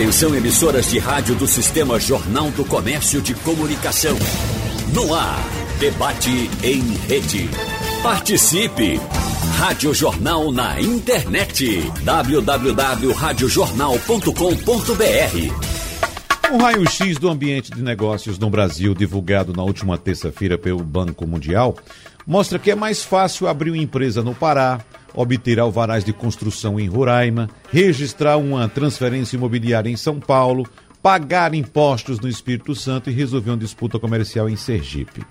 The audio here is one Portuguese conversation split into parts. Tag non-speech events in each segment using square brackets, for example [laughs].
Atenção emissoras de rádio do Sistema Jornal do Comércio de Comunicação. No ar, debate em rede. Participe! Rádio Jornal na internet. www.radiojornal.com.br Um raio-x do ambiente de negócios no Brasil, divulgado na última terça-feira pelo Banco Mundial, mostra que é mais fácil abrir uma empresa no Pará, obter alvarás de construção em Roraima, registrar uma transferência imobiliária em São Paulo, pagar impostos no Espírito Santo e resolver uma disputa comercial em Sergipe.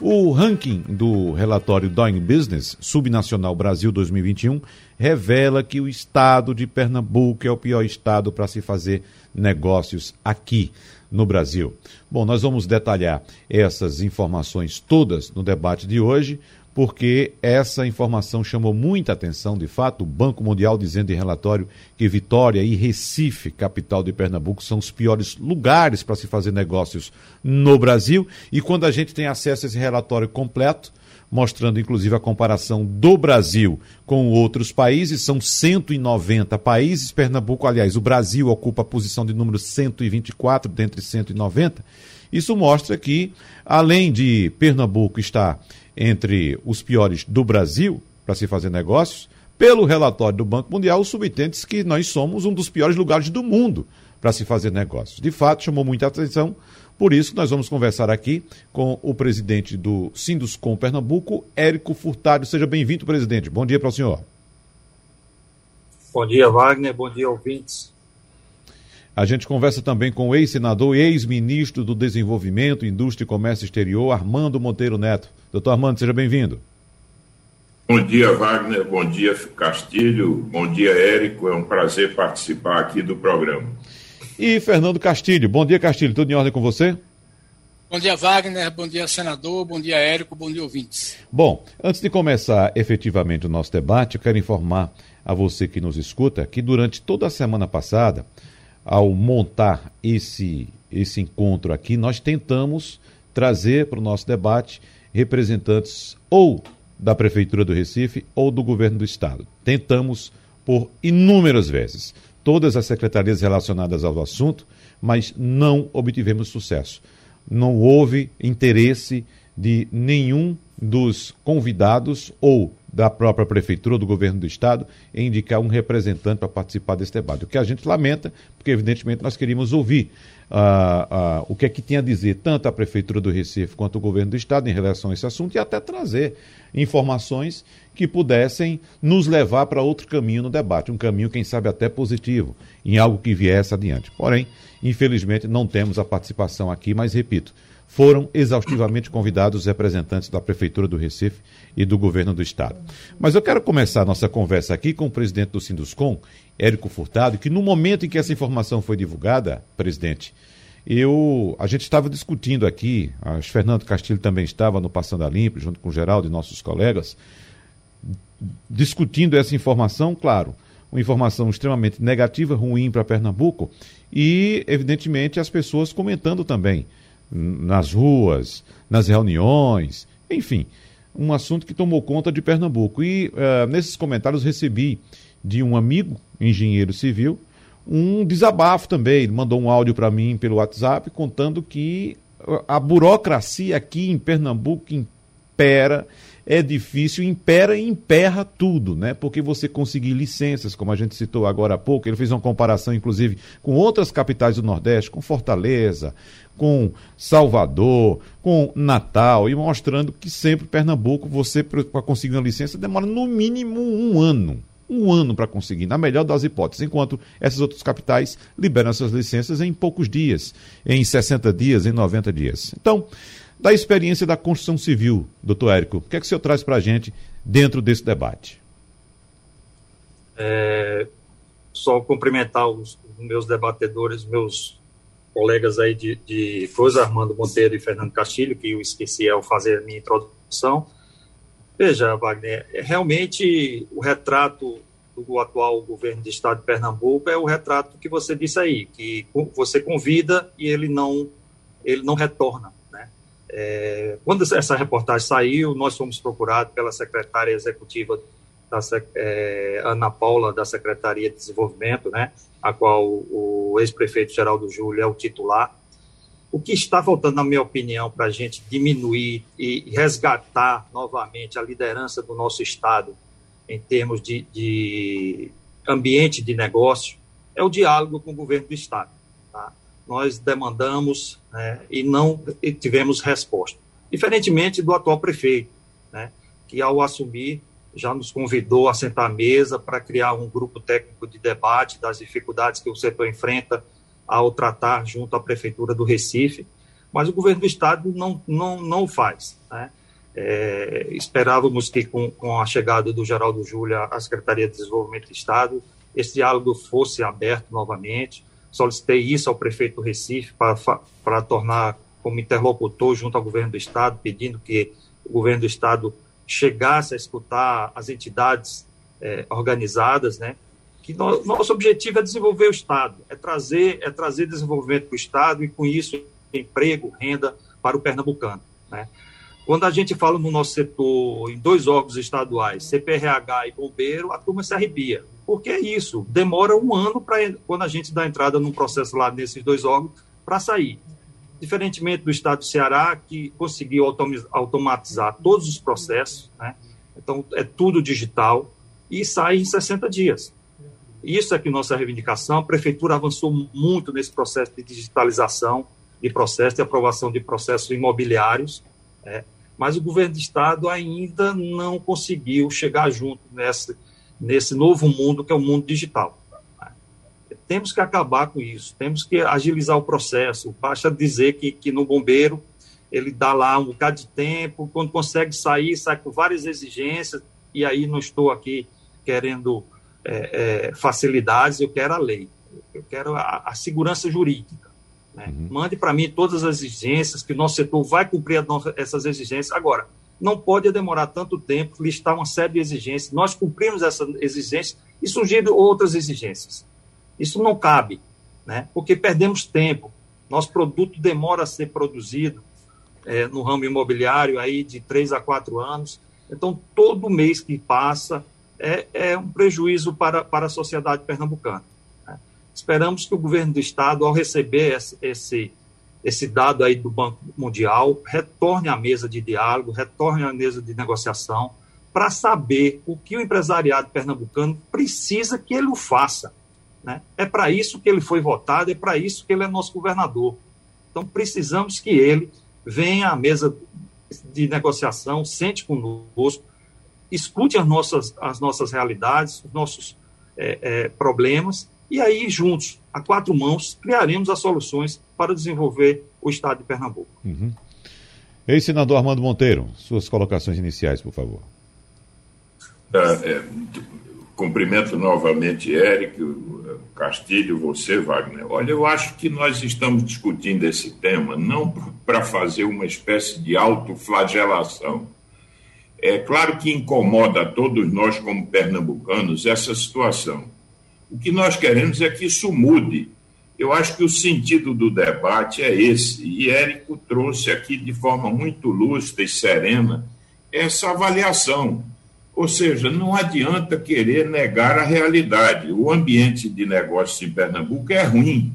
O ranking do relatório Doing Business Subnacional Brasil 2021 revela que o estado de Pernambuco é o pior estado para se fazer negócios aqui no Brasil. Bom, nós vamos detalhar essas informações todas no debate de hoje porque essa informação chamou muita atenção, de fato, o Banco Mundial dizendo em relatório que Vitória e Recife, capital de Pernambuco, são os piores lugares para se fazer negócios no Brasil. E quando a gente tem acesso a esse relatório completo, mostrando inclusive a comparação do Brasil com outros países, são 190 países. Pernambuco, aliás, o Brasil ocupa a posição de número 124 dentre 190. Isso mostra que, além de Pernambuco estar entre os piores do Brasil para se fazer negócios, pelo relatório do Banco Mundial, o subtende que nós somos um dos piores lugares do mundo para se fazer negócios. De fato, chamou muita atenção, por isso nós vamos conversar aqui com o presidente do Sinduscom Pernambuco, Érico Furtado. Seja bem-vindo, presidente. Bom dia para o senhor. Bom dia, Wagner. Bom dia, ouvintes. A gente conversa também com o ex-senador e ex-ministro do Desenvolvimento, Indústria e Comércio Exterior, Armando Monteiro Neto. Doutor Armando, seja bem-vindo. Bom dia, Wagner. Bom dia, Castilho. Bom dia, Érico. É um prazer participar aqui do programa. E Fernando Castilho. Bom dia, Castilho. Tudo em ordem com você? Bom dia, Wagner. Bom dia, senador. Bom dia, Érico. Bom dia, ouvintes. Bom, antes de começar efetivamente o nosso debate, eu quero informar a você que nos escuta que durante toda a semana passada ao montar esse, esse encontro aqui, nós tentamos trazer para o nosso debate representantes ou da Prefeitura do Recife ou do Governo do Estado. Tentamos por inúmeras vezes, todas as secretarias relacionadas ao assunto, mas não obtivemos sucesso. Não houve interesse de nenhum dos convidados ou da própria prefeitura do governo do estado em indicar um representante para participar desse debate. O que a gente lamenta, porque evidentemente nós queríamos ouvir uh, uh, o que é que tinha a dizer tanto a prefeitura do Recife quanto o governo do estado em relação a esse assunto e até trazer informações que pudessem nos levar para outro caminho no debate, um caminho, quem sabe, até positivo, em algo que viesse adiante. Porém, infelizmente, não temos a participação aqui, mas repito, foram exaustivamente convidados os representantes da Prefeitura do Recife e do Governo do Estado. Mas eu quero começar a nossa conversa aqui com o presidente do Sinduscom, Érico Furtado, que no momento em que essa informação foi divulgada, presidente, eu, a gente estava discutindo aqui, a Fernando Castilho também estava no Passando a Limpo, junto com o Geraldo e nossos colegas, discutindo essa informação, claro, uma informação extremamente negativa, ruim para Pernambuco, e, evidentemente, as pessoas comentando também nas ruas, nas reuniões, enfim, um assunto que tomou conta de Pernambuco. E uh, nesses comentários recebi de um amigo, engenheiro civil, um desabafo também. Ele mandou um áudio para mim pelo WhatsApp contando que a burocracia aqui em Pernambuco impera é difícil, impera e emperra tudo, né? Porque você conseguir licenças, como a gente citou agora há pouco, ele fez uma comparação, inclusive, com outras capitais do Nordeste, com Fortaleza, com Salvador, com Natal, e mostrando que sempre Pernambuco, você, para conseguir uma licença, demora no mínimo um ano. Um ano para conseguir, na melhor das hipóteses, enquanto essas outras capitais liberam essas licenças em poucos dias, em 60 dias, em 90 dias. Então, da experiência da construção civil, doutor Érico. O que é que o senhor traz para a gente dentro desse debate? É, só cumprimentar os, meus debatedores, meus colegas aí de, de coisa, Armando Monteiro e Fernando Castilho, que eu esqueci ao fazer a minha introdução. Veja, Wagner, é, realmente o retrato do atual governo de estado de Pernambuco é o retrato que você disse aí, que você convida e ele não, ele não retorna. É, quando essa reportagem saiu, nós fomos procurados pela secretária executiva da é, Ana Paula, da Secretaria de Desenvolvimento, né, a qual o ex-prefeito Geraldo Júlio é o titular. O que está faltando, na minha opinião, para a gente diminuir e resgatar novamente a liderança do nosso Estado em termos de, de ambiente de negócio é o diálogo com o governo do Estado. Tá? Nós demandamos né, e não tivemos resposta. Diferentemente do atual prefeito, né, que ao assumir já nos convidou a sentar à mesa para criar um grupo técnico de debate das dificuldades que o setor enfrenta ao tratar junto à Prefeitura do Recife, mas o governo do Estado não, não, não faz. Né? É, esperávamos que, com, com a chegada do Geraldo Júlia à Secretaria de Desenvolvimento do Estado, esse diálogo fosse aberto novamente. Solicitei isso ao prefeito do Recife para, para tornar como interlocutor junto ao governo do Estado, pedindo que o governo do Estado chegasse a escutar as entidades é, organizadas, né, que no, nosso objetivo é desenvolver o Estado, é trazer, é trazer desenvolvimento para o Estado e, com isso, emprego, renda para o pernambucano. Né? Quando a gente fala no nosso setor, em dois órgãos estaduais, CPRH e bombeiro, a turma se arrepia. Porque é isso, demora um ano para quando a gente dá entrada num processo lá nesses dois órgãos para sair. Diferentemente do estado do Ceará, que conseguiu automatizar todos os processos, né? então é tudo digital, e sai em 60 dias. Isso é que nossa reivindicação. A prefeitura avançou muito nesse processo de digitalização de processos, de aprovação de processos imobiliários, é, mas o governo do estado ainda não conseguiu chegar junto nesse, nesse novo mundo que é o mundo digital. Temos que acabar com isso, temos que agilizar o processo. Basta dizer que, que no bombeiro ele dá lá um bocado de tempo, quando consegue sair, sai com várias exigências, e aí não estou aqui querendo é, é, facilidades, eu quero a lei, eu quero a, a segurança jurídica. Né? Uhum. Mande para mim todas as exigências, que o nosso setor vai cumprir essas exigências. Agora, não pode demorar tanto tempo, listar uma série de exigências, nós cumprimos essas exigências e surgiram outras exigências. Isso não cabe, né? porque perdemos tempo. Nosso produto demora a ser produzido é, no ramo imobiliário aí de três a quatro anos. Então, todo mês que passa, é, é um prejuízo para, para a sociedade pernambucana. Né? Esperamos que o governo do Estado, ao receber esse, esse, esse dado aí do Banco Mundial, retorne à mesa de diálogo, retorne à mesa de negociação, para saber o que o empresariado pernambucano precisa que ele o faça. Né? É para isso que ele foi votado, é para isso que ele é nosso governador. Então, precisamos que ele venha à mesa de negociação, sente conosco, escute as nossas, as nossas realidades, os nossos é, é, problemas, e aí, juntos, a quatro mãos, criaremos as soluções para desenvolver o Estado de Pernambuco. Uhum. Ex-senador Armando Monteiro, suas colocações iniciais, por favor. É, cumprimento novamente Eric, Castilho, você, Wagner. Olha, eu acho que nós estamos discutindo esse tema não para fazer uma espécie de autoflagelação é claro que incomoda a todos nós, como pernambucanos, essa situação. O que nós queremos é que isso mude. Eu acho que o sentido do debate é esse, e Érico trouxe aqui de forma muito lúcida e serena essa avaliação. Ou seja, não adianta querer negar a realidade. O ambiente de negócios em Pernambuco é ruim.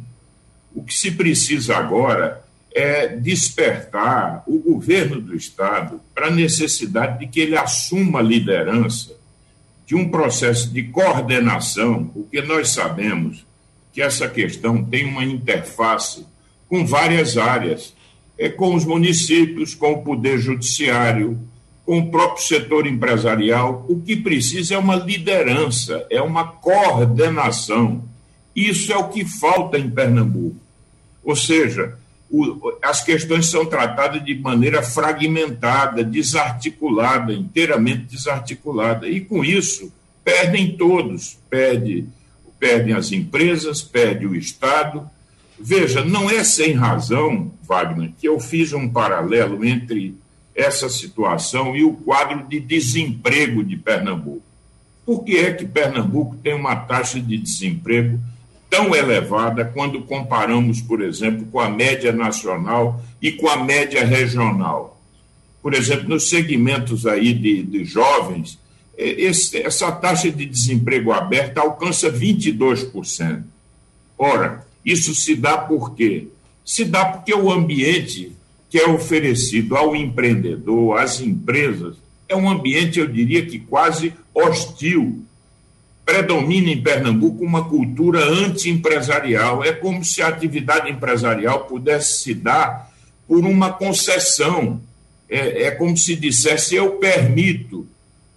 O que se precisa agora é, despertar o governo do Estado para a necessidade de que ele assuma a liderança de um processo de coordenação, porque nós sabemos que essa questão tem uma interface com várias áreas, é com os municípios, com o poder judiciário, com o próprio setor empresarial. O que precisa é uma liderança, é uma coordenação. Isso é o que falta em Pernambuco. Ou seja, o, as questões são tratadas de maneira fragmentada, desarticulada, inteiramente desarticulada. E com isso, perdem todos: perde, perdem as empresas, perde o Estado. Veja, não é sem razão, Wagner, que eu fiz um paralelo entre essa situação e o quadro de desemprego de Pernambuco. Por que é que Pernambuco tem uma taxa de desemprego tão elevada quando comparamos, por exemplo, com a média nacional e com a média regional. Por exemplo, nos segmentos aí de, de jovens, esse, essa taxa de desemprego aberta alcança 22%. Ora, isso se dá por quê? Se dá porque o ambiente que é oferecido ao empreendedor, às empresas, é um ambiente, eu diria que quase hostil. Predomina em Pernambuco uma cultura anti-empresarial. É como se a atividade empresarial pudesse se dar por uma concessão. É, é como se dissesse: eu permito.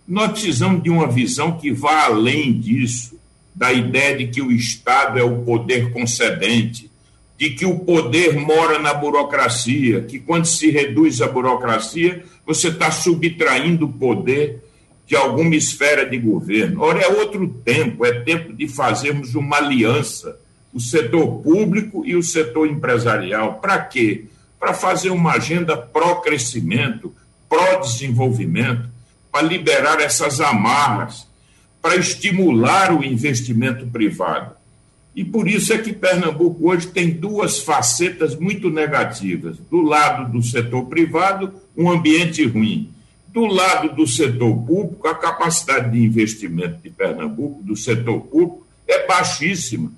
Nós precisamos de uma visão que vá além disso, da ideia de que o Estado é o poder concedente, de que o poder mora na burocracia, que quando se reduz a burocracia, você está subtraindo o poder de alguma esfera de governo. Ora, é outro tempo, é tempo de fazermos uma aliança, o setor público e o setor empresarial. Para quê? Para fazer uma agenda pró-crescimento, pró-desenvolvimento, para liberar essas amarras, para estimular o investimento privado. E por isso é que Pernambuco hoje tem duas facetas muito negativas. Do lado do setor privado, um ambiente ruim. Do lado do setor público, a capacidade de investimento de Pernambuco, do setor público, é baixíssima.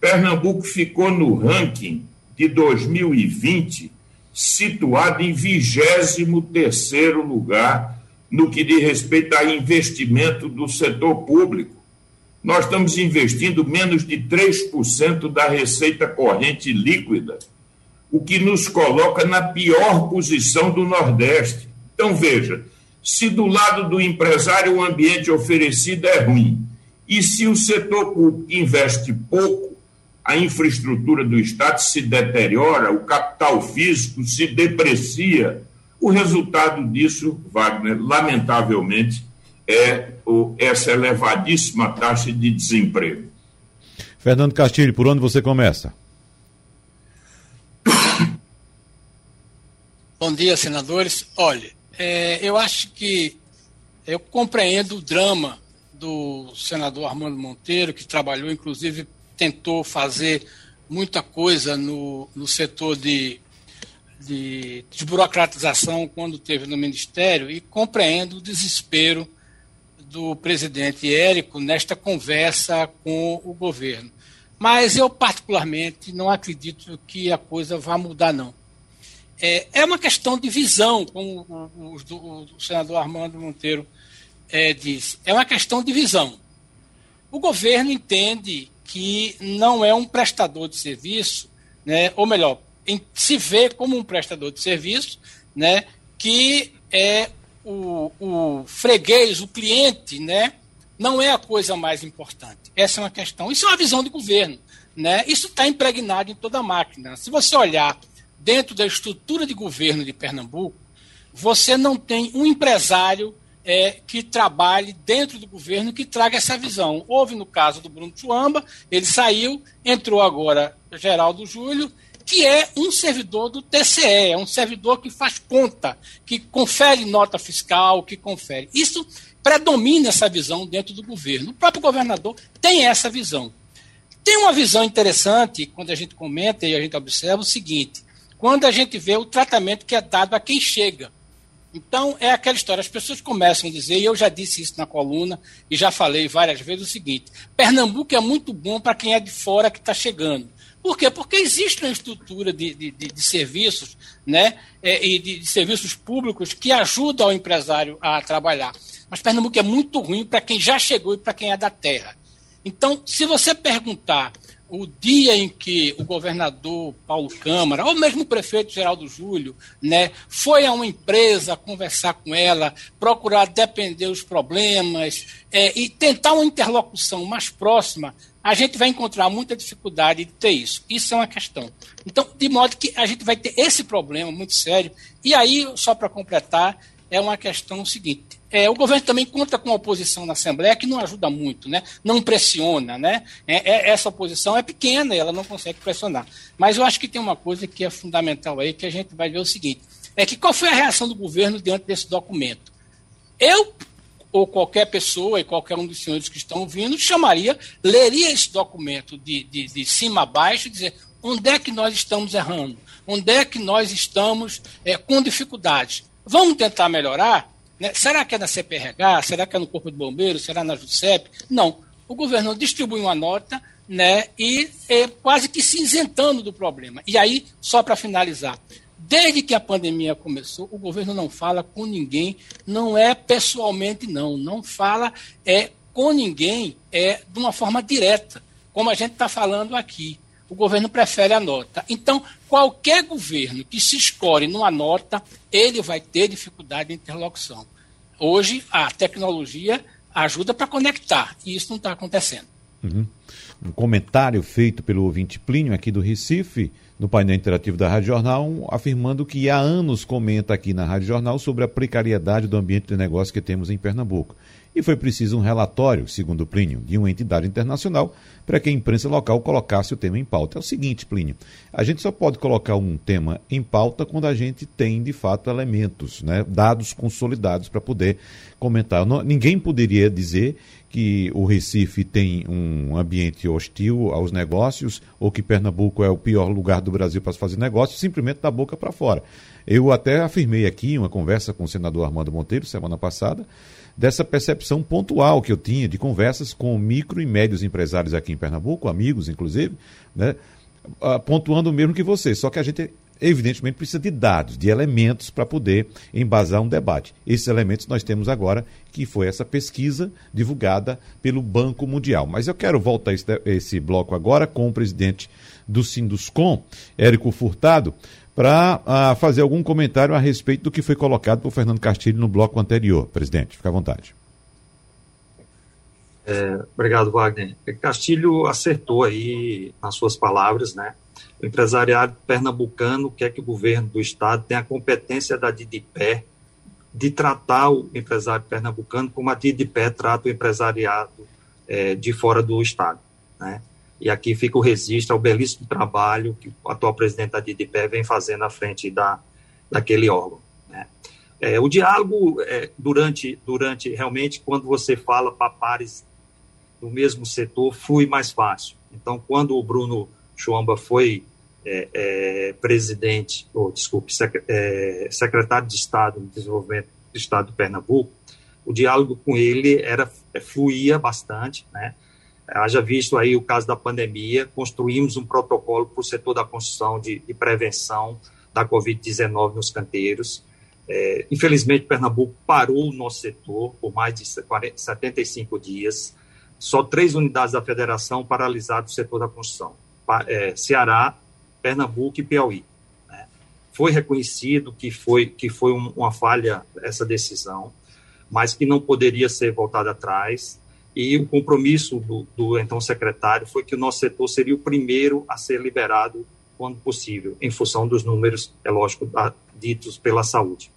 Pernambuco ficou no ranking de 2020 situado em 23 lugar no que diz respeito a investimento do setor público. Nós estamos investindo menos de 3% da receita corrente líquida, o que nos coloca na pior posição do Nordeste. Então, veja: se do lado do empresário o ambiente oferecido é ruim, e se o setor público investe pouco, a infraestrutura do Estado se deteriora, o capital físico se deprecia. O resultado disso, Wagner, lamentavelmente, é essa elevadíssima taxa de desemprego. Fernando Castilho, por onde você começa? Bom dia, senadores. Olha, é, eu acho que eu compreendo o drama do senador Armando Monteiro, que trabalhou, inclusive tentou fazer muita coisa no, no setor de, de desburocratização quando teve no Ministério, e compreendo o desespero do presidente Érico nesta conversa com o governo. Mas eu, particularmente, não acredito que a coisa vá mudar, não. É, é uma questão de visão, como o, o, o senador Armando Monteiro é, disse. É uma questão de visão. O governo entende que não é um prestador de serviço, né, ou melhor, em, se vê como um prestador de serviço né, que é o, o freguês, o cliente, né, não é a coisa mais importante. Essa é uma questão. Isso é uma visão de governo. Né? Isso está impregnado em toda a máquina. Se você olhar dentro da estrutura de governo de Pernambuco, você não tem um empresário é, que trabalhe dentro do governo que traga essa visão. Houve no caso do Bruno Chuamba, ele saiu, entrou agora Geraldo Júlio, que é um servidor do TCE, é um servidor que faz conta, que confere nota fiscal, que confere. Isso predomina essa visão dentro do governo. O próprio governador tem essa visão. Tem uma visão interessante quando a gente comenta e a gente observa o seguinte: quando a gente vê o tratamento que é dado a quem chega. Então, é aquela história, as pessoas começam a dizer, e eu já disse isso na coluna, e já falei várias vezes o seguinte: Pernambuco é muito bom para quem é de fora que está chegando. Por quê? Porque existe uma estrutura de, de, de, de serviços né, é, e de, serviços públicos que ajudam o empresário a trabalhar. Mas Pernambuco é muito ruim para quem já chegou e para quem é da terra. Então, se você perguntar o dia em que o governador Paulo Câmara, ou mesmo o prefeito Geraldo Júlio, né, foi a uma empresa conversar com ela, procurar depender os problemas é, e tentar uma interlocução mais próxima, a gente vai encontrar muita dificuldade de ter isso. Isso é uma questão. Então, de modo que a gente vai ter esse problema muito sério. E aí, só para completar, é uma questão seguinte. É, o governo também conta com a oposição na Assembleia, que não ajuda muito, né? não pressiona. Né? É, é, essa oposição é pequena, ela não consegue pressionar. Mas eu acho que tem uma coisa que é fundamental aí, que a gente vai ver o seguinte: é que qual foi a reação do governo diante desse documento? Eu ou qualquer pessoa e qualquer um dos senhores que estão ouvindo chamaria, leria esse documento de, de, de cima a baixo e dizer onde é que nós estamos errando, onde é que nós estamos é, com dificuldades. Vamos tentar melhorar? Né? Será que é na CPRH? Será que é no Corpo de Bombeiros? Será na JUSEP? Não. O governo distribui uma nota né, e é, quase que se isentando do problema. E aí, só para finalizar, desde que a pandemia começou, o governo não fala com ninguém, não é pessoalmente, não, não fala é com ninguém é de uma forma direta, como a gente está falando aqui. O governo prefere a nota. Então, qualquer governo que se escore numa nota, ele vai ter dificuldade de interlocução. Hoje, a tecnologia ajuda para conectar, e isso não está acontecendo. Uhum. Um comentário feito pelo ouvinte Plínio, aqui do Recife, no painel interativo da Rádio Jornal, afirmando que há anos comenta aqui na Rádio Jornal sobre a precariedade do ambiente de negócio que temos em Pernambuco e foi preciso um relatório, segundo Plínio, de uma entidade internacional para que a imprensa local colocasse o tema em pauta. É o seguinte, Plínio, a gente só pode colocar um tema em pauta quando a gente tem, de fato, elementos, né, dados consolidados para poder comentar. Não, ninguém poderia dizer que o Recife tem um ambiente hostil aos negócios ou que Pernambuco é o pior lugar do Brasil para se fazer negócio, simplesmente da boca para fora. Eu até afirmei aqui em uma conversa com o senador Armando Monteiro semana passada dessa percepção pontual que eu tinha de conversas com micro e médios empresários aqui em Pernambuco, amigos inclusive, né, ah, pontuando o mesmo que você, só que a gente evidentemente precisa de dados, de elementos para poder embasar um debate. Esses elementos nós temos agora, que foi essa pesquisa divulgada pelo Banco Mundial. Mas eu quero voltar esse, esse bloco agora com o presidente do Sinduscom, Érico Furtado, para ah, fazer algum comentário a respeito do que foi colocado por Fernando Castilho no bloco anterior. Presidente, fica à vontade. É, obrigado, Wagner. Castilho acertou aí nas suas palavras, né? O empresariado pernambucano quer que o governo do estado tenha a competência da DIDIPé de tratar o empresário pernambucano como a DIDIPé trata o empresariado é, de fora do estado, né? E aqui fica o registro ao belíssimo trabalho que o atual presidente da DIDPE vem fazendo à frente da, daquele órgão. Né? É, o diálogo, é, durante, durante, realmente, quando você fala para pares do mesmo setor, flui mais fácil. Então, quando o Bruno Chuamba foi é, é presidente, ou desculpe, é, secretário de Estado de Desenvolvimento do Estado de Pernambuco, o diálogo com ele era é, fluía bastante, né? Haja visto aí o caso da pandemia, construímos um protocolo para o setor da construção de, de prevenção da Covid-19 nos canteiros. É, infelizmente, Pernambuco parou o nosso setor por mais de 40, 75 dias. Só três unidades da federação paralisaram o setor da construção: é, Ceará, Pernambuco e Piauí. Né? Foi reconhecido que foi, que foi um, uma falha essa decisão, mas que não poderia ser voltada atrás. E o compromisso do, do, então secretário foi que o nosso setor seria o primeiro a ser liberado quando possível, em função dos números, é lógico, ditos pela saúde.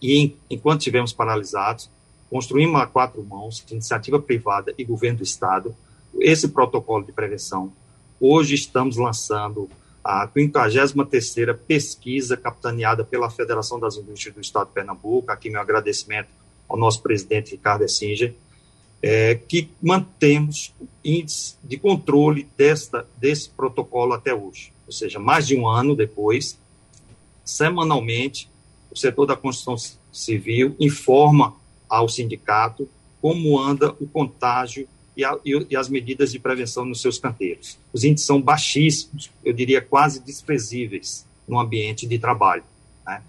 E enquanto estivemos paralisados, construímos a quatro mãos, iniciativa privada e governo do Estado, esse protocolo de prevenção. Hoje estamos lançando a 53ª pesquisa capitaneada pela Federação das Indústrias do Estado de Pernambuco. Aqui meu agradecimento ao nosso presidente Ricardo Essinger, é, que mantemos índice de controle desta, desse protocolo até hoje. Ou seja, mais de um ano depois, semanalmente, o setor da construção civil informa ao sindicato como anda o contágio e, a, e, as medidas de prevenção nos seus canteiros. Os índices são baixíssimos, eu diria quase desprezíveis no ambiente de trabalho, né?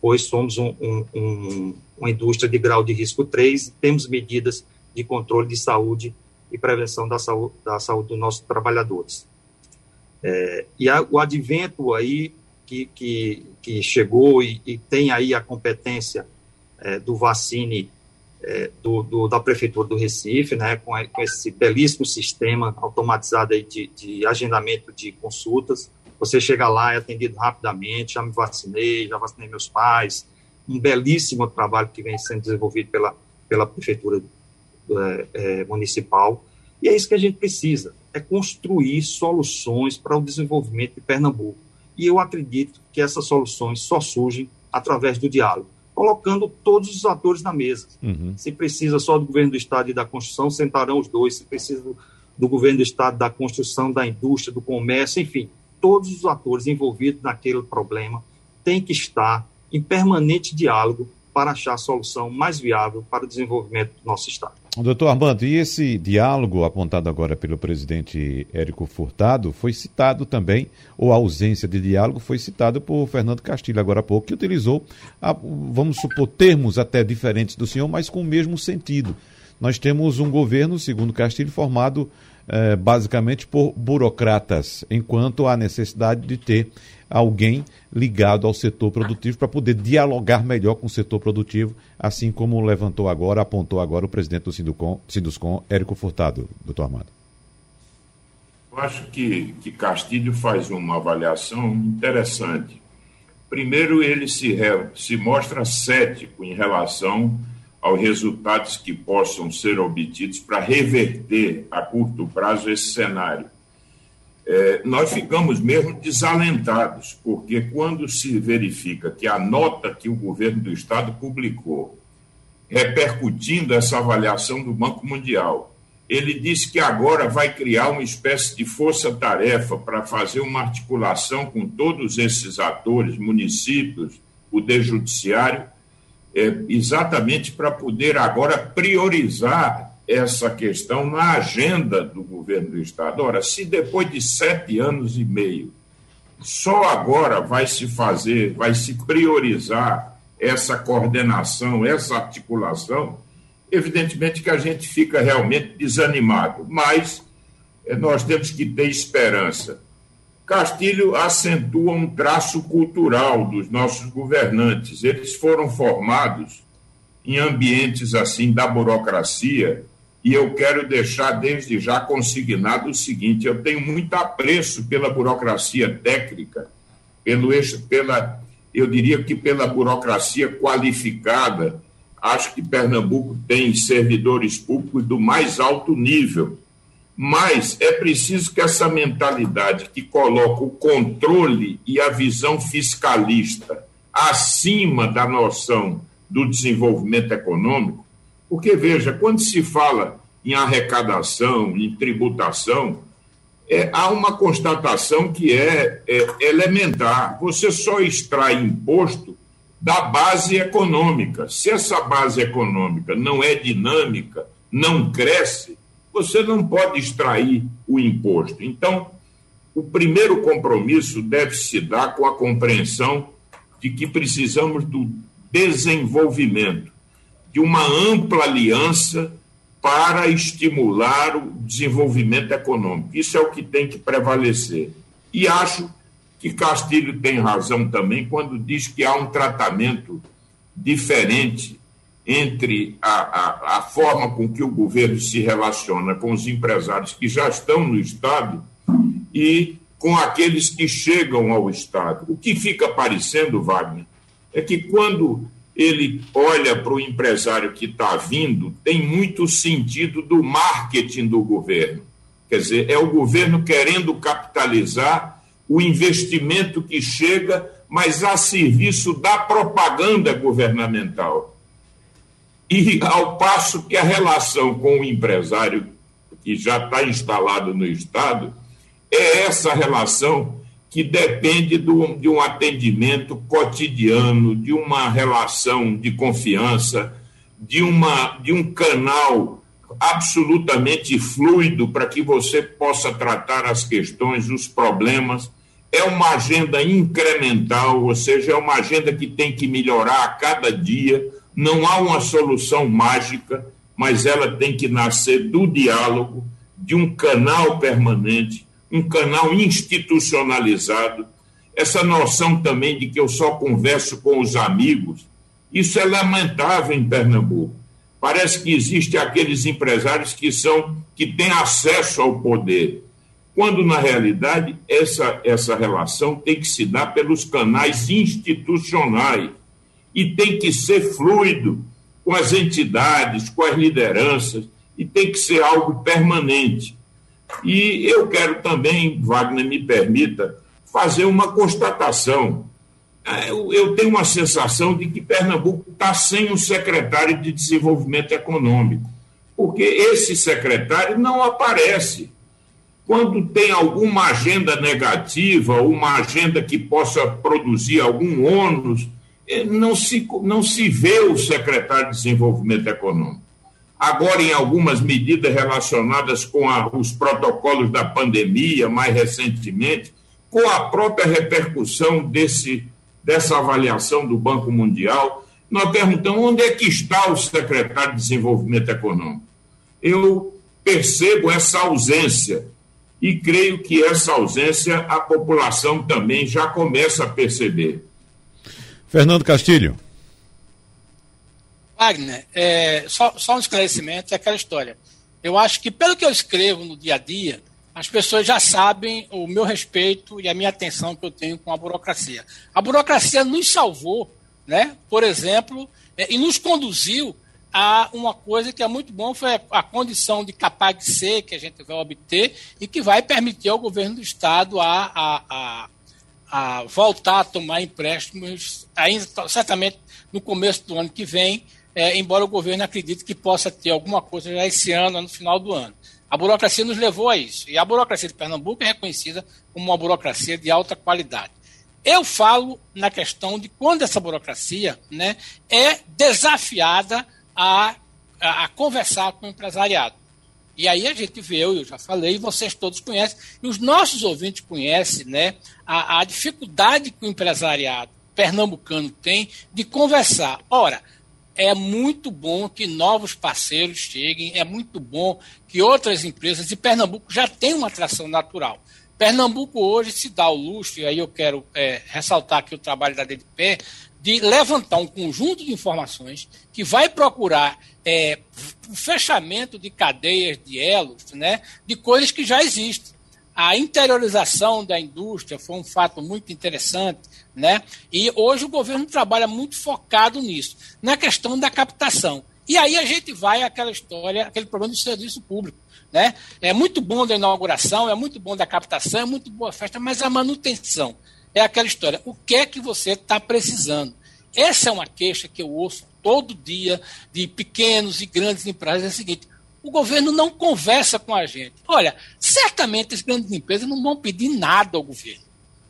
pois somos um, um, um, uma indústria de grau de risco 3 e temos medidas de controle de saúde e prevenção da saúde, da saúde dos nossos trabalhadores. É, e a, o advento aí que, que, que chegou e, e, tem aí a competência é, do vacine é, do, do, da Prefeitura do Recife, né, com, com esse belíssimo sistema automatizado aí de, de agendamento de consultas. Você chega lá, é atendido rapidamente, já me vacinei, já vacinei meus pais. Um belíssimo trabalho que vem sendo desenvolvido pela, pela Prefeitura é, é, municipal. E é isso que a gente precisa, é construir soluções para o desenvolvimento de Pernambuco. E eu acredito que essas soluções só surgem através do diálogo, colocando todos os atores na mesa. Uhum. Se precisa só do governo do Estado e da construção, sentarão os dois. Se precisa do, do governo do Estado, da construção, da indústria, do comércio, enfim, todos os atores envolvidos naquele problema têm que estar em permanente diálogo para achar a solução mais viável para o desenvolvimento do nosso Estado. Doutor Armando, e esse diálogo apontado agora pelo presidente Érico Furtado foi citado também, ou a ausência de diálogo foi citado por Fernando Castilho agora há pouco, que utilizou, a, vamos supor, termos até diferentes do senhor, mas com o mesmo sentido. Nós temos um governo, segundo Castilho, formado eh, basicamente por burocratas, enquanto há necessidade de ter alguém ligado ao setor produtivo para poder dialogar melhor com o setor produtivo, assim como levantou agora, apontou agora o presidente do Sinduscom, Sinduscom Érico Furtado, doutor Armando. Eu acho que, que Castilho faz uma avaliação interessante. Primeiro, ele se, re, se mostra cético em relação aos resultados que possam ser obtidos para reverter a curto prazo esse cenário é, nós ficamos mesmo desalentados, porque quando se verifica que a nota que o governo do Estado publicou, repercutindo essa avaliação do Banco Mundial, ele disse que agora vai criar uma espécie de força-tarefa para fazer uma articulação com todos esses atores, municípios, o de judiciário, é, exatamente para poder agora priorizar essa questão na agenda do governo do Estado. Ora, se depois de sete anos e meio, só agora vai se fazer, vai se priorizar essa coordenação, essa articulação, evidentemente que a gente fica realmente desanimado, mas eh, nós temos que ter esperança. Castilho acentua um traço cultural dos nossos governantes. Eles foram formados em ambientes assim da burocracia, e eu quero deixar desde já consignado o seguinte: eu tenho muito apreço pela burocracia técnica, pelo, pela, eu diria que pela burocracia qualificada. Acho que Pernambuco tem servidores públicos do mais alto nível. Mas é preciso que essa mentalidade que coloca o controle e a visão fiscalista acima da noção do desenvolvimento econômico, porque, veja, quando se fala em arrecadação, em tributação, é, há uma constatação que é, é elementar. Você só extrai imposto da base econômica. Se essa base econômica não é dinâmica, não cresce, você não pode extrair o imposto. Então, o primeiro compromisso deve se dar com a compreensão de que precisamos do desenvolvimento de uma ampla aliança para estimular o desenvolvimento econômico. Isso é o que tem que prevalecer. E acho que Castilho tem razão também quando diz que há um tratamento diferente entre a, a, a, forma com que o governo se relaciona com os empresários que já estão no Estado e com aqueles que chegam ao Estado. O que fica parecendo, Wagner, é que quando ele olha para o empresário que está vindo, tem muito sentido do marketing do governo. Quer dizer, é o governo querendo capitalizar o investimento que chega, mas a serviço da propaganda governamental. E ao passo que a relação com o empresário que já está instalado no Estado é essa relação que depende do, de um atendimento cotidiano, de uma relação de confiança, de, uma, de um canal absolutamente fluido para que você possa tratar as questões, os problemas. É uma agenda incremental, ou seja, é uma agenda que tem que melhorar a cada dia. Não há uma solução mágica, mas ela tem que nascer do diálogo, de um canal permanente um canal institucionalizado, essa noção também de que eu só converso com os amigos, isso é lamentável em Pernambuco. Parece que existem aqueles empresários que são que têm acesso ao poder, quando na realidade essa essa relação tem que se dar pelos canais institucionais e tem que ser fluido com as entidades, com as lideranças e tem que ser algo permanente. E eu quero também, Wagner, me permita, fazer uma constatação. É, eu tenho uma sensação de que Pernambuco está sem um secretário de desenvolvimento econômico, porque esse secretário não aparece. Quando tem alguma agenda negativa, uma agenda que possa produzir algum ônus, eh, não se, não se vê o secretário de Desenvolvimento Econômico. Agora, em algumas medidas relacionadas com a, os protocolos da pandemia, mais recentemente, com a própria repercussão desse, dessa avaliação do Banco Mundial, nós perguntamos onde é que está o secretário de Desenvolvimento Econômico. Eu percebo essa ausência e creio que essa ausência a população também já começa a perceber. Fernando Castilho. Wagner, é, só, só um esclarecimento, é aquela história. Eu acho que, pelo que eu escrevo no dia a dia, as pessoas já sabem o meu respeito e a minha atenção que eu tenho com a burocracia. A burocracia nos salvou, né? por exemplo, é, e nos conduziu a uma coisa que é muito bom, foi a condição de capaz de ser que a gente vai obter e que vai permitir ao governo do Estado a, a, a, a voltar a tomar empréstimos, ainda certamente no começo do ano que vem, é, embora o governo acredite que possa ter alguma coisa já esse ano, no final do ano. A burocracia nos levou a isso. E a burocracia de Pernambuco é reconhecida como uma burocracia de alta qualidade. Eu falo na questão de quando essa burocracia né, é desafiada a, a, a conversar com o empresariado. E aí a gente vê, eu já falei, vocês todos conhecem, e os nossos ouvintes conhecem né, a, a dificuldade que o empresariado pernambucano tem de conversar. Ora, é muito bom que novos parceiros cheguem, é muito bom que outras empresas, e Pernambuco já tem uma atração natural. Pernambuco hoje se dá o luxo, e aí eu quero é, ressaltar aqui o trabalho da DDP, de levantar um conjunto de informações que vai procurar é, o fechamento de cadeias, de elos, né, de coisas que já existem. A interiorização da indústria foi um fato muito interessante, né? E hoje o governo trabalha muito focado nisso, na questão da captação. E aí a gente vai àquela história, aquele problema do serviço público. Né? É muito bom da inauguração, é muito bom da captação, é muito boa a festa, mas a manutenção é aquela história. O que é que você está precisando? Essa é uma queixa que eu ouço todo dia de pequenos e grandes empresas. É a seguinte: o governo não conversa com a gente. Olha, certamente as grandes empresas não vão pedir nada ao governo.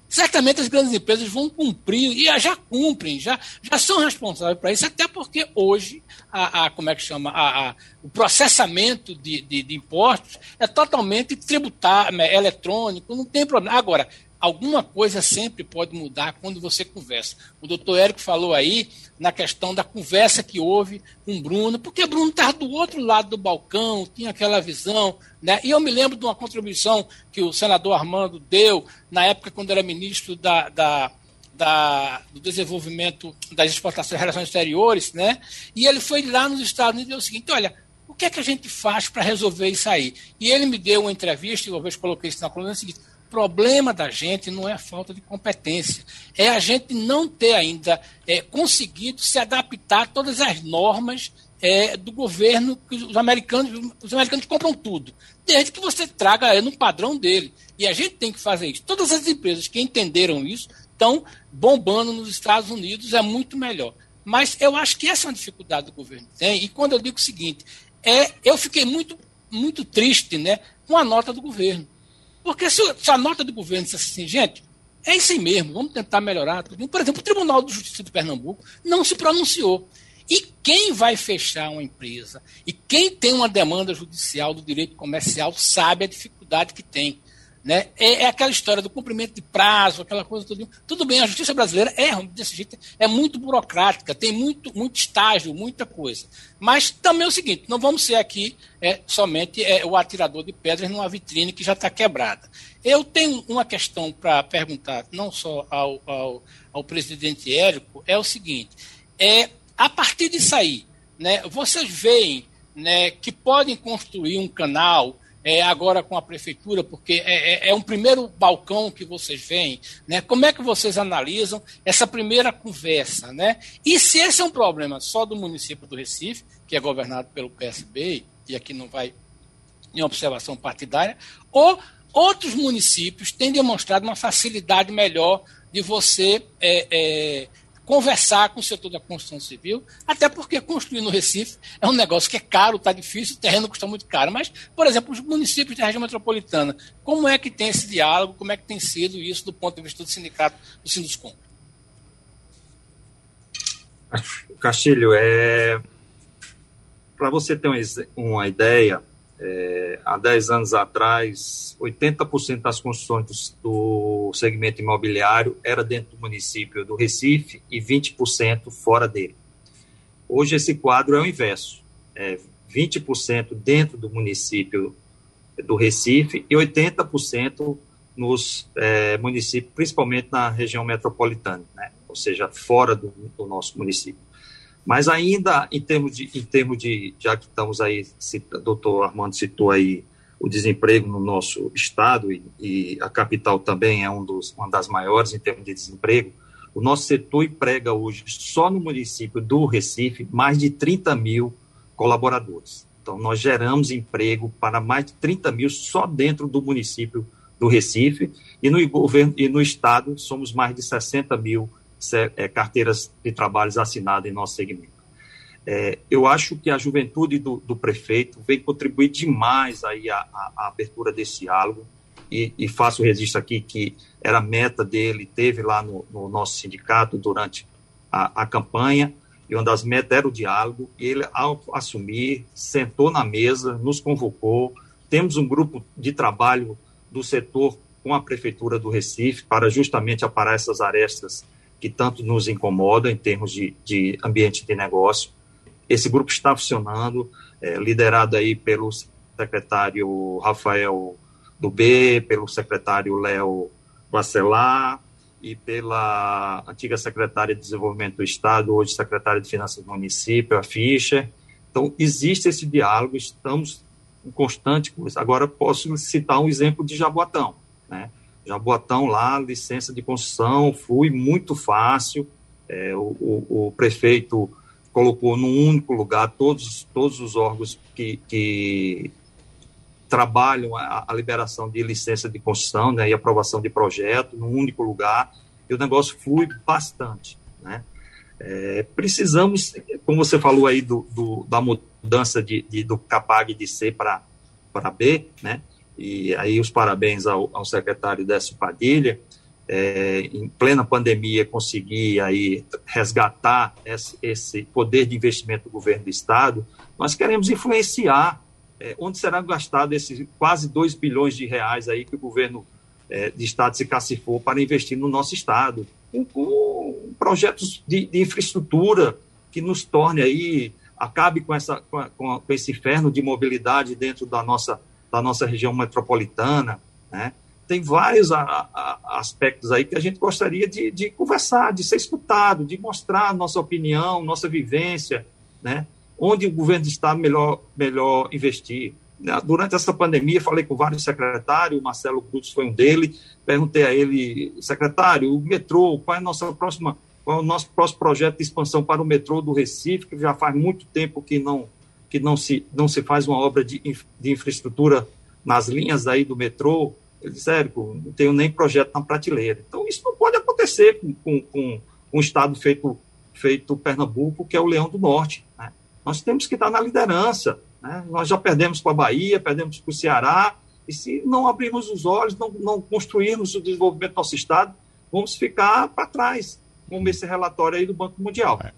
Certamente as grandes empresas vão cumprir, e já cumprem, já, já são responsáveis para isso, até porque hoje, a, a como é que chama, a, a o processamento de, de, de, impostos é totalmente tributário, é eletrônico, não tem problema. Agora, alguma coisa sempre pode mudar quando você conversa. O doutor Érico falou aí na questão da conversa que houve com Bruno, porque Bruno estava do outro lado do balcão, tinha aquela visão. Né? E eu me lembro de uma contribuição que o senador Armando deu na época quando era ministro da, da, da, do desenvolvimento das exportações e relações exteriores, né? e ele foi lá nos Estados Unidos e disse o seguinte, olha, o que é que a gente faz para resolver isso aí? E ele me deu uma entrevista, e uma vez coloquei isso na coluna, é o seguinte, problema da gente não é a falta de competência, é a gente não ter ainda é, conseguido se adaptar a todas as normas é, do governo que os americanos, os americanos compram tudo, desde que você traga é, no padrão dele. E a gente tem que fazer isso. Todas as empresas que entenderam isso estão bombando nos Estados Unidos, é muito melhor. Mas eu acho que essa é uma dificuldade do governo tem. E quando eu digo o seguinte, é, eu fiquei muito, muito triste né, com a nota do governo. Porque se, se a nota do governo disse assim, gente, é isso mesmo, vamos tentar melhorar. Tudo. Por exemplo, o Tribunal de Justiça de Pernambuco não se pronunciou. E quem vai fechar uma empresa e quem tem uma demanda judicial do direito comercial sabe a dificuldade que tem. Né? É, é, aquela história do cumprimento de prazo, aquela coisa tudo. Tudo bem, a justiça brasileira é desse jeito, é muito burocrática, tem muito, muito estágio, muita coisa. Mas também é o seguinte: não vamos ser aqui é, somente é, o atirador de pedras numa vitrine que já está quebrada. Eu tenho uma questão para perguntar, não só ao, ao, ao, presidente Érico, é o seguinte: é, a partir disso aí, né, vocês veem né, que podem construir um canal é, agora com a prefeitura, porque é, é, é, um primeiro balcão que vocês veem, né? Como é que vocês analisam essa primeira conversa, né? E se esse é um problema só do município do Recife, que é governado pelo PSB, e aqui não vai em observação partidária, ou outros municípios têm demonstrado uma facilidade melhor de você é, é, conversar com o setor da construção civil, até porque construir no Recife é um negócio que é caro, está difícil, o terreno custa muito caro. Mas, por exemplo, os municípios da região metropolitana, como é que tem esse diálogo, como é que tem sido isso do ponto de vista do sindicato do Sinduscom? Castilho, é... para você ter uma ideia, é... há 10 anos atrás, 80% das construções do segmento imobiliário era dentro do município do Recife e 20% fora dele. Hoje esse quadro é o inverso, é 20% dentro do município do Recife e 80% nos é, municípios, principalmente na região metropolitana, né? ou seja, fora do, do, nosso município. Mas ainda em termos de, em termos de já que estamos aí, o doutor Armando citou aí o desemprego no nosso estado e, e a capital também é um dos, uma das maiores em termos de desemprego, o nosso setor emprega hoje, só no município do Recife, mais de 30 mil colaboradores. Então, nós geramos emprego para mais de 30 mil só dentro do município do Recife, e no governo e no estado somos mais de 60 mil carteiras de trabalhos assinadas em nosso segmento. É, eu acho que a juventude do, do, prefeito vem contribuir demais aí a, a, a abertura desse diálogo, e, e, faço registro aqui que era meta dele, teve lá no, no nosso sindicato durante a, a, campanha, e uma das metas era o diálogo, e ele, ao assumir, sentou na mesa, nos convocou, temos um grupo de trabalho do setor com a Prefeitura do Recife para justamente aparar essas arestas que tanto nos incomodam em termos de, de ambiente de negócio. Esse grupo está funcionando, é, liderado aí pelo secretário Rafael do B, pelo secretário Léo Bacelar e pela antiga secretária de Desenvolvimento do Estado, hoje secretária de Finanças do município, a Fischer. Então, existe esse diálogo, estamos constante com isso. Agora, posso citar um exemplo de Jaboatão. Né? Jaboatão lá, licença de construção, fui muito fácil. É, o, o, o, prefeito colocou num único lugar todos, todos os órgãos que, que trabalham a, a, liberação de licença de construção né, e aprovação de projeto num único lugar, e o negócio flui bastante. Né? É, precisamos, como você falou aí do, do da mudança de, de, do CAPAG de C para B, né? E aí os parabéns ao, ao secretário Décio Padilha, é, em plena pandemia conseguir aí resgatar esse, esse, poder de investimento do governo do estado, nós queremos influenciar é, onde será gastado esses quase 2 bilhões de reais aí que o governo é, de estado se cacifou para investir no nosso estado, com, com projetos de, de infraestrutura que nos torne aí acabe com, essa, com, com, esse inferno de mobilidade dentro da nossa, da nossa região metropolitana. Né? Tem vários a, a, aspectos aí que a gente gostaria de, de, conversar, de ser escutado, de mostrar nossa opinião, nossa vivência, né? onde o governo Estado melhor, melhor investir. Né? Durante essa pandemia, falei com vários secretários, o Marcelo Cruz foi um deles, perguntei a ele, secretário, o metrô, qual é a nossa próxima qual é o nosso próximo projeto de expansão para o metrô do Recife, que já faz muito tempo que não, que não, se, não se faz uma obra de, de infraestrutura nas linhas aí do metrô. Ele disse, Érico, não tenho nem projeto na prateleira. Então, isso não pode acontecer com, com, com um estado feito, feito Pernambuco, que é o Leão do Norte. Né? Nós temos que estar na liderança. Né? Nós já perdemos para a Bahia, perdemos para o Ceará, e se não abrirmos os olhos, não, não construirmos o desenvolvimento do nosso estado, vamos ficar para trás como esse relatório aí do Banco Mundial. É.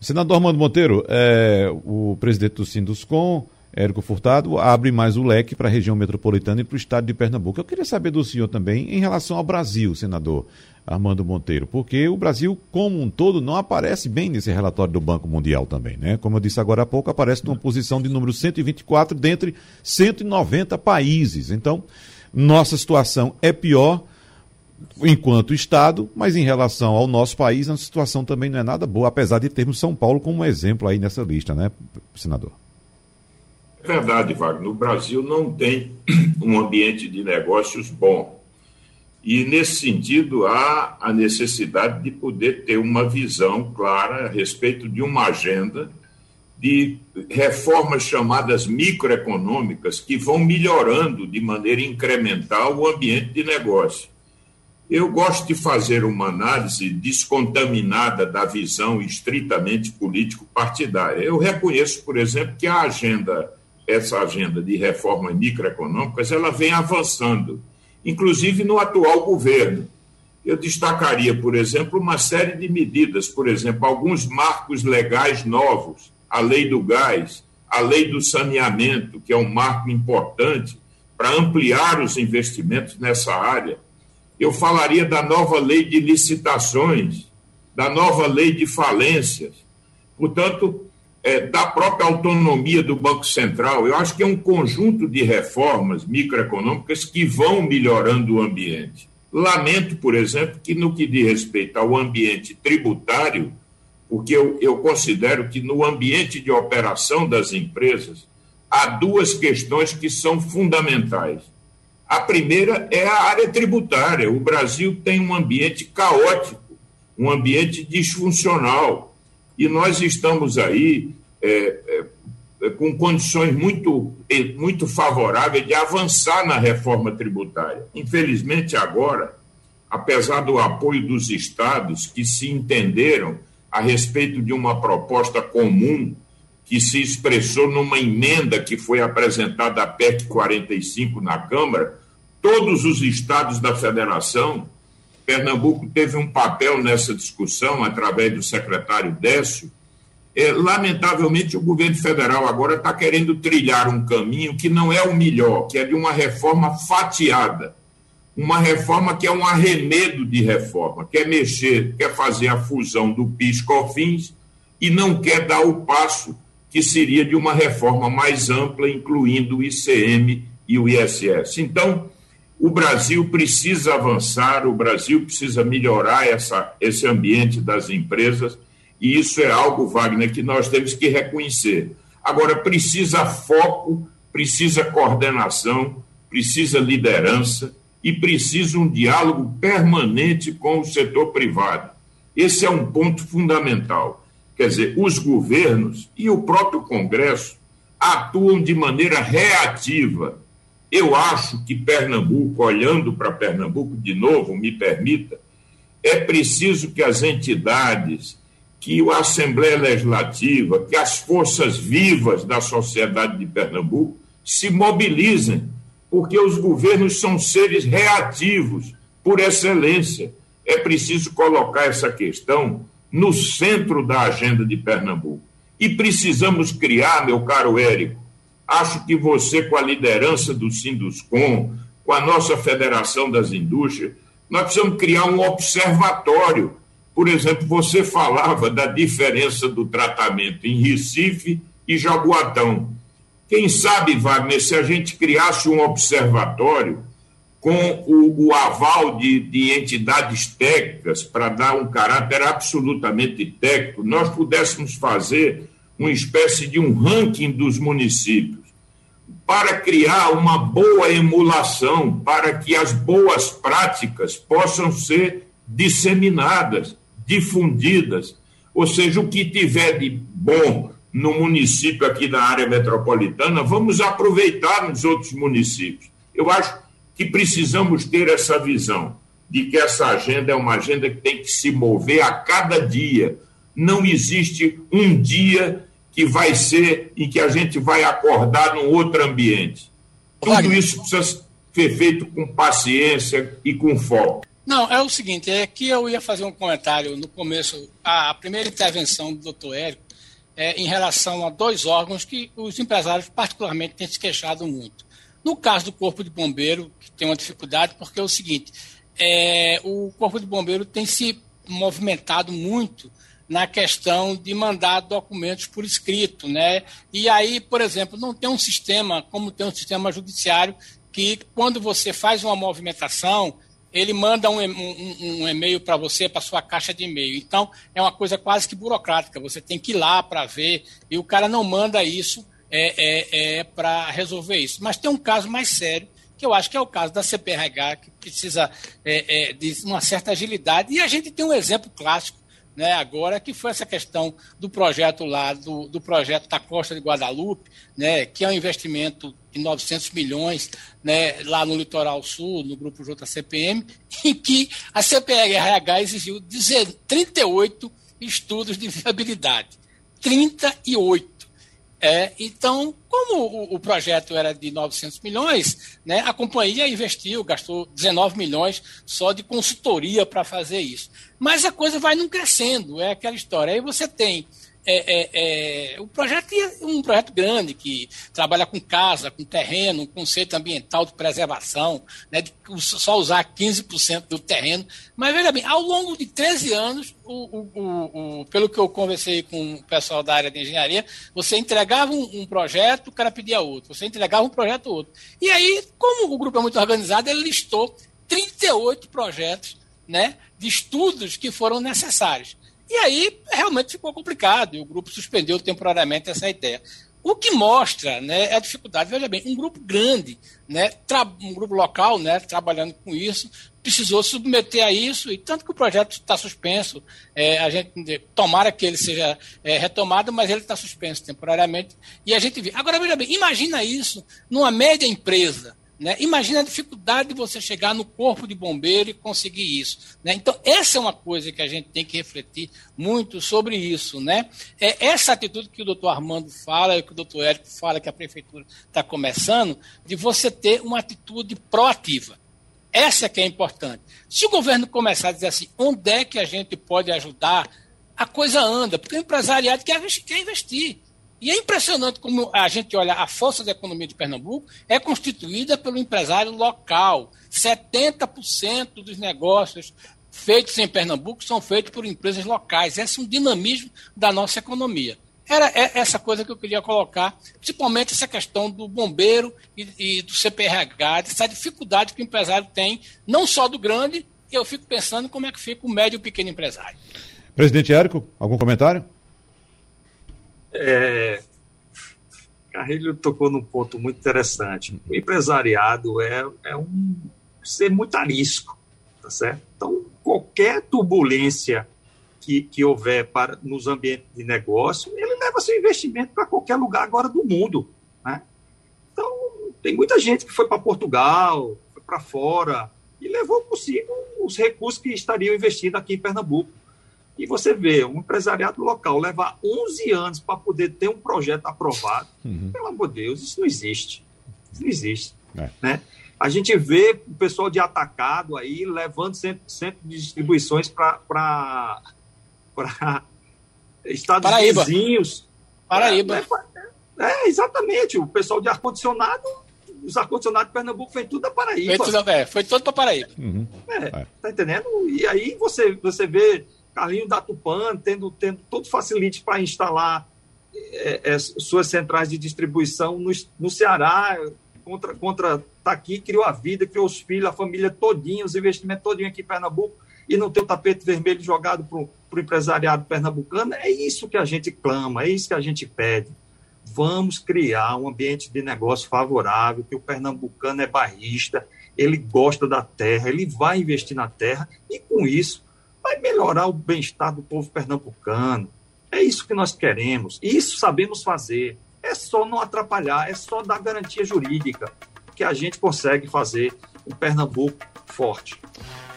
Senador Armando Monteiro, é, o presidente do Sinduscom, Érico Furtado, abre mais o leque para a região metropolitana e para o estado de Pernambuco. Eu queria saber do senhor também em relação ao Brasil, senador Armando Monteiro, porque o Brasil, como um todo, não aparece bem nesse relatório do Banco Mundial também, né? Como eu disse agora há pouco, aparece numa posição de número 124 dentre 190 países. Então, nossa situação é pior enquanto Estado, mas em relação ao nosso país, a situação também não é nada boa, apesar de termos São Paulo como exemplo aí nessa lista, né, senador? É verdade, Wagner. O Brasil não tem [clears throat] um ambiente de negócios bom. E, nesse sentido, há a necessidade de poder ter uma visão clara a respeito de uma agenda de reformas chamadas microeconômicas que vão melhorando de maneira incremental o ambiente de negócio. Eu gosto de fazer uma análise descontaminada da visão estritamente político-partidária. Eu reconheço, por exemplo, que a agenda, essa agenda de reformas microeconômicas, ela vem avançando, inclusive no atual governo. eu destacaria, por exemplo, uma série de medidas, por exemplo, alguns marcos legais novos, a lei do gás, a lei do saneamento, que é um marco importante para ampliar os investimentos nessa área. Eu falaria da nova lei de licitações, da nova lei de falências. Portanto, é, da própria autonomia do Banco Central. Eu acho que é um conjunto de reformas microeconômicas que vão melhorando o ambiente. Lamento, por exemplo, que no que diz respeito ao ambiente tributário, porque eu, eu considero que no ambiente de operação das empresas há duas questões que são fundamentais. A primeira é a área tributária. O Brasil tem um ambiente caótico, um ambiente disfuncional. E nós estamos aí é, é, com condições muito, muito favoráveis de avançar na reforma tributária. Infelizmente, agora, apesar do apoio dos estados que se entenderam a respeito de uma proposta comum que se expressou numa emenda que foi apresentada à PEC 45 na Câmara, todos os estados da federação, Pernambuco teve um papel nessa discussão através do secretário Décio, é, lamentavelmente, o governo federal agora está querendo trilhar um caminho que não é o melhor, que é de uma reforma fatiada. Uma reforma que é um arremedo de reforma, quer mexer, quer fazer a fusão do PIS-COFINS e não quer dar o passo que seria de uma reforma mais ampla, incluindo o ICM e o ISS. Então, o Brasil precisa avançar, o Brasil precisa melhorar essa, esse ambiente das empresas e isso é algo, Wagner, que nós temos que reconhecer. Agora, precisa foco, precisa coordenação, precisa liderança e precisa um diálogo permanente com o setor privado. Esse é um ponto fundamental. Quer dizer, os governos e o próprio Congresso atuam de maneira reativa. Eu acho que Pernambuco, olhando para Pernambuco de novo, me permita, é preciso que as entidades que a Assembleia Legislativa, que as forças vivas da sociedade de Pernambuco se mobilizem, porque os governos são seres reativos por excelência. É preciso colocar essa questão no centro da agenda de Pernambuco. E precisamos criar, meu caro Érico, acho que você, com a liderança do Sinduscom, com a nossa Federação das Indústrias, nós precisamos criar um observatório por exemplo, você falava da diferença do tratamento em Recife e Jaboatão. Quem sabe, Wagner, se a gente criasse um observatório com o, o aval de, de entidades técnicas para dar um caráter absolutamente técnico, nós pudéssemos fazer uma espécie de um ranking dos municípios para criar uma boa emulação, para que as boas práticas possam ser disseminadas difundidas, ou seja, o que tiver de bom no município aqui da área metropolitana, vamos aproveitar nos outros municípios. Eu acho que precisamos ter essa visão de que essa agenda é uma agenda que tem que se mover a cada dia. Não existe um dia que vai ser em que a gente vai acordar num outro ambiente. Tudo isso precisa ser feito com paciência e com foco. Não, é o seguinte, é que eu ia fazer um comentário no começo, a, primeira intervenção do doutor Érico, é, em relação a dois órgãos que os empresários particularmente têm se queixado muito. No caso do Corpo de Bombeiro, que tem uma dificuldade, porque é o seguinte, é, o Corpo de Bombeiro tem se movimentado muito na questão de mandar documentos por escrito, né? E aí, por exemplo, não tem um sistema como tem um sistema judiciário que quando você faz uma movimentação ele manda um, um, um e-mail para você, para sua caixa de e-mail. Então, é uma coisa quase que burocrática. Você tem que ir lá para ver, e o cara não manda isso é, é, é para resolver isso. Mas tem um caso mais sério, que eu acho que é o caso da CPRH, que precisa é, é, de uma certa agilidade. E a gente tem um exemplo clássico né, agora, que foi essa questão do projeto lá, do, do projeto da Costa de Guadalupe, né, que é um investimento de 900 milhões né, lá no litoral sul, no grupo JCPM, [laughs] em que a CPRH exigiu 38 estudos de viabilidade. 38. É, então, como o, o, projeto era de 900 milhões, né, a companhia investiu, gastou 19 milhões só de consultoria para fazer isso. Mas a coisa vai não crescendo, é aquela história. Aí você tem é, é, é, o projeto é um projeto grande que trabalha com casa, com terreno, um conceito ambiental de preservação, né, de só usar 15% do terreno. Mas veja bem, ao longo de 13 anos, o, o, o, pelo que eu conversei com o pessoal da área de engenharia, você entregava um, um, projeto, o cara pedia outro, você entregava um projeto outro. E aí, como o grupo é muito organizado, ele listou 38 projetos né, de estudos que foram necessários. E aí realmente ficou complicado e o grupo suspendeu temporariamente essa ideia. O que mostra né, a dificuldade, veja bem, um grupo grande, né, um grupo local né, trabalhando com isso, precisou submeter a isso, e tanto que o projeto está suspenso, é, a gente tomara que ele seja é, retomado, mas ele está suspenso temporariamente, e a gente vê. Agora, veja bem, imagina isso numa média empresa, né? Imagina a dificuldade de você chegar no corpo de bombeiro e conseguir isso. Né? Então, essa é uma coisa que a gente tem que refletir muito sobre isso. Né? É essa atitude que o doutor Armando fala e que o doutor Érico fala que a prefeitura está começando, de você ter uma atitude proativa. Essa é que é importante. Se o governo começar a dizer assim, onde é que a gente pode ajudar, a coisa anda, porque o empresariado quer, quer investir. E é impressionante como a gente olha a força da economia de Pernambuco é constituída pelo empresário local. 70% dos negócios feitos em Pernambuco são feitos por empresas locais. Esse é um dinamismo da nossa economia. Era é essa coisa que eu queria colocar, principalmente essa questão do bombeiro e, e do CPRH, essa dificuldade que o empresário tem, não só do grande, eu fico pensando como é que fica o médio e o pequeno empresário. Presidente Érico, algum comentário? É, Carrilho tocou num ponto muito interessante. O empresariado é, é um ser muito arisco, tá certo? Então, qualquer turbulência que, que houver para, nos ambientes de negócio, ele leva seu investimento para qualquer lugar agora do mundo, né? Então, tem muita gente que foi para Portugal, foi para fora, e levou consigo os recursos que estariam investidos aqui em Pernambuco. E você vê, um empresariado local levar 11 anos para poder ter um projeto aprovado, uhum. pelo amor de Deus, isso não existe. Isso não existe. É. Né? A gente vê o pessoal de atacado aí levando centro, centro de distribuições para [laughs] estados Paraíba. vizinhos. Paraíba. É, é, exatamente. O pessoal de ar-condicionado, os ar-condicionados de Pernambuco vem tudo da Paraíba. Foi tudo, é, foi todo para Paraíba. Uhum. É, é, tá entendendo? E aí você, você vê Carlinho da Tupan, tendo, tendo todo facilite para instalar é, é, suas centrais de distribuição no, no Ceará, contra, contra tá aqui, criou a vida, criou os filhos, a família todinha, os investimentos todinho aqui em Pernambuco, e não ter o tapete vermelho jogado para o empresariado pernambucano, é isso que a gente clama, é isso que a gente pede. Vamos criar um ambiente de negócio favorável, que o pernambucano é barrista, ele gosta da terra, ele vai investir na terra, e com isso vai melhorar o bem-estar do povo pernambucano. É isso que nós queremos. Isso sabemos fazer. É só não atrapalhar, é só dar garantia jurídica que a gente consegue fazer um Pernambuco forte.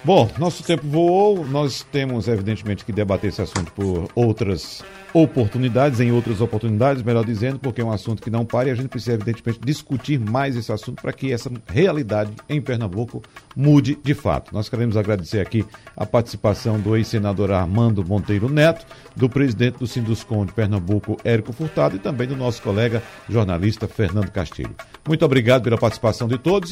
Bom, nosso tempo voou, nós temos evidentemente que debater esse assunto por outras oportunidades, em outras oportunidades, melhor dizendo, porque é um assunto que não para e a gente precisa evidentemente discutir mais esse assunto para que essa realidade em Pernambuco mude de fato. Nós queremos agradecer aqui a participação do ex-senador Armando Monteiro Neto, do presidente do Sinduscom de Pernambuco, Érico Furtado, e também do nosso colega jornalista Fernando Castilho. Muito obrigado pela participação de todos.